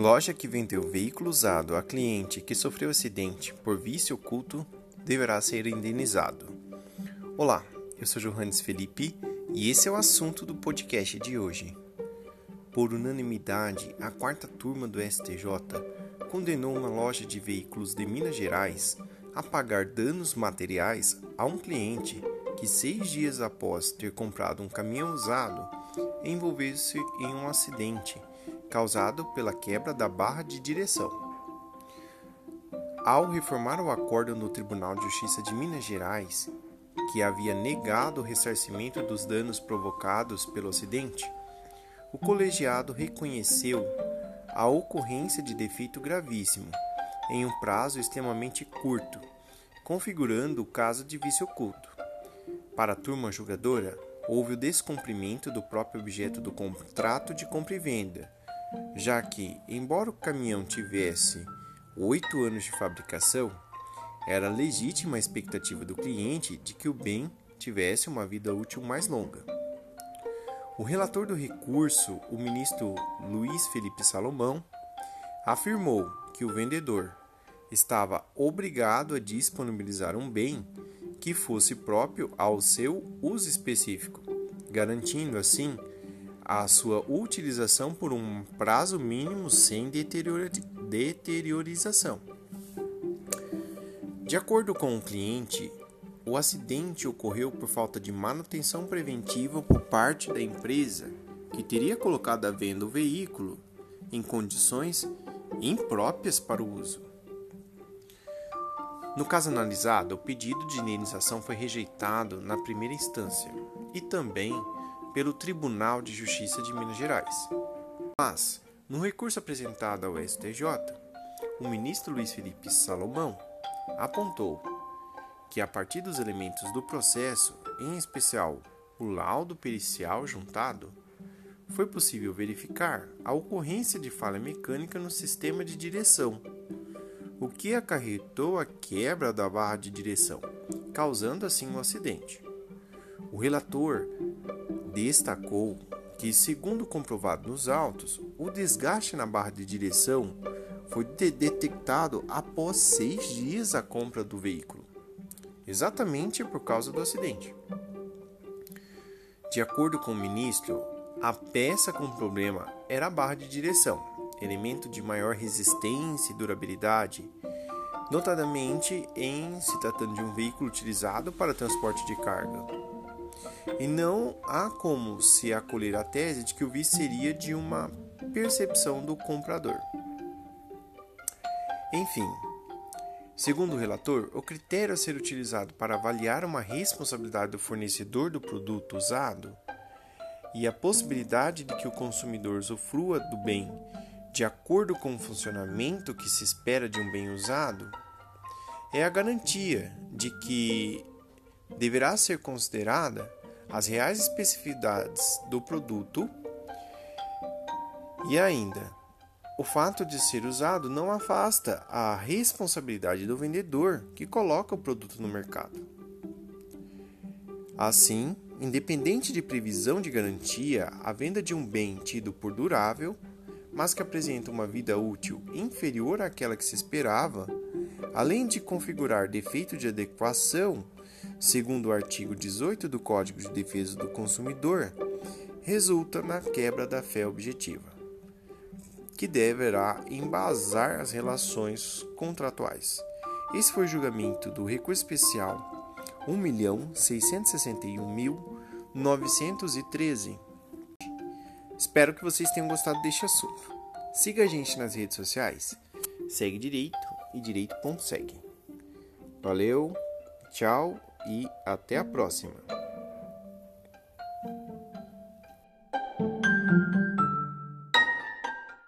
Loja que vendeu veículo usado a cliente que sofreu acidente por vício oculto deverá ser indenizado. Olá, eu sou Johannes Felipe e esse é o assunto do podcast de hoje. Por unanimidade, a quarta turma do STJ condenou uma loja de veículos de Minas Gerais a pagar danos materiais a um cliente que, seis dias após ter comprado um caminhão usado, envolveu-se em um acidente causado pela quebra da barra de direção. Ao reformar o acordo no Tribunal de Justiça de Minas Gerais, que havia negado o ressarcimento dos danos provocados pelo acidente, o colegiado reconheceu a ocorrência de defeito gravíssimo em um prazo extremamente curto, configurando o caso de vício oculto. Para a turma julgadora, houve o descumprimento do próprio objeto do contrato de compra e venda, já que, embora o caminhão tivesse oito anos de fabricação, era legítima a expectativa do cliente de que o bem tivesse uma vida útil mais longa. O relator do recurso, o ministro Luiz Felipe Salomão, afirmou que o vendedor estava obrigado a disponibilizar um bem que fosse próprio ao seu uso específico, garantindo assim a sua utilização por um prazo mínimo sem deteriorização. De acordo com o cliente, o acidente ocorreu por falta de manutenção preventiva por parte da empresa que teria colocado à venda o veículo em condições impróprias para o uso. No caso analisado, o pedido de indenização foi rejeitado na primeira instância e também pelo Tribunal de Justiça de Minas Gerais. Mas, no recurso apresentado ao STJ, o ministro Luiz Felipe Salomão apontou que, a partir dos elementos do processo, em especial o laudo pericial juntado, foi possível verificar a ocorrência de falha mecânica no sistema de direção, o que acarretou a quebra da barra de direção, causando assim um acidente. O relator destacou que, segundo comprovado nos autos, o desgaste na barra de direção foi de detectado após seis dias a compra do veículo, exatamente por causa do acidente. De acordo com o ministro, a peça com problema era a barra de direção, elemento de maior resistência e durabilidade, notadamente em se tratando de um veículo utilizado para transporte de carga. E não há como se acolher a tese de que o vício seria de uma percepção do comprador. Enfim, segundo o relator, o critério a ser utilizado para avaliar uma responsabilidade do fornecedor do produto usado e a possibilidade de que o consumidor usufrua do bem de acordo com o funcionamento que se espera de um bem usado é a garantia de que deverá ser considerada as reais especificidades do produto e ainda o fato de ser usado não afasta a responsabilidade do vendedor que coloca o produto no mercado. Assim, independente de previsão de garantia, a venda de um bem tido por durável, mas que apresenta uma vida útil inferior àquela que se esperava, além de configurar defeito de adequação segundo o artigo 18 do Código de Defesa do Consumidor, resulta na quebra da fé objetiva, que deverá embasar as relações contratuais. Esse foi o julgamento do recurso especial 1.661.913. Espero que vocês tenham gostado deste assunto. Siga a gente nas redes sociais. Segue Direito e Direito.segue. Valeu, tchau e até a próxima!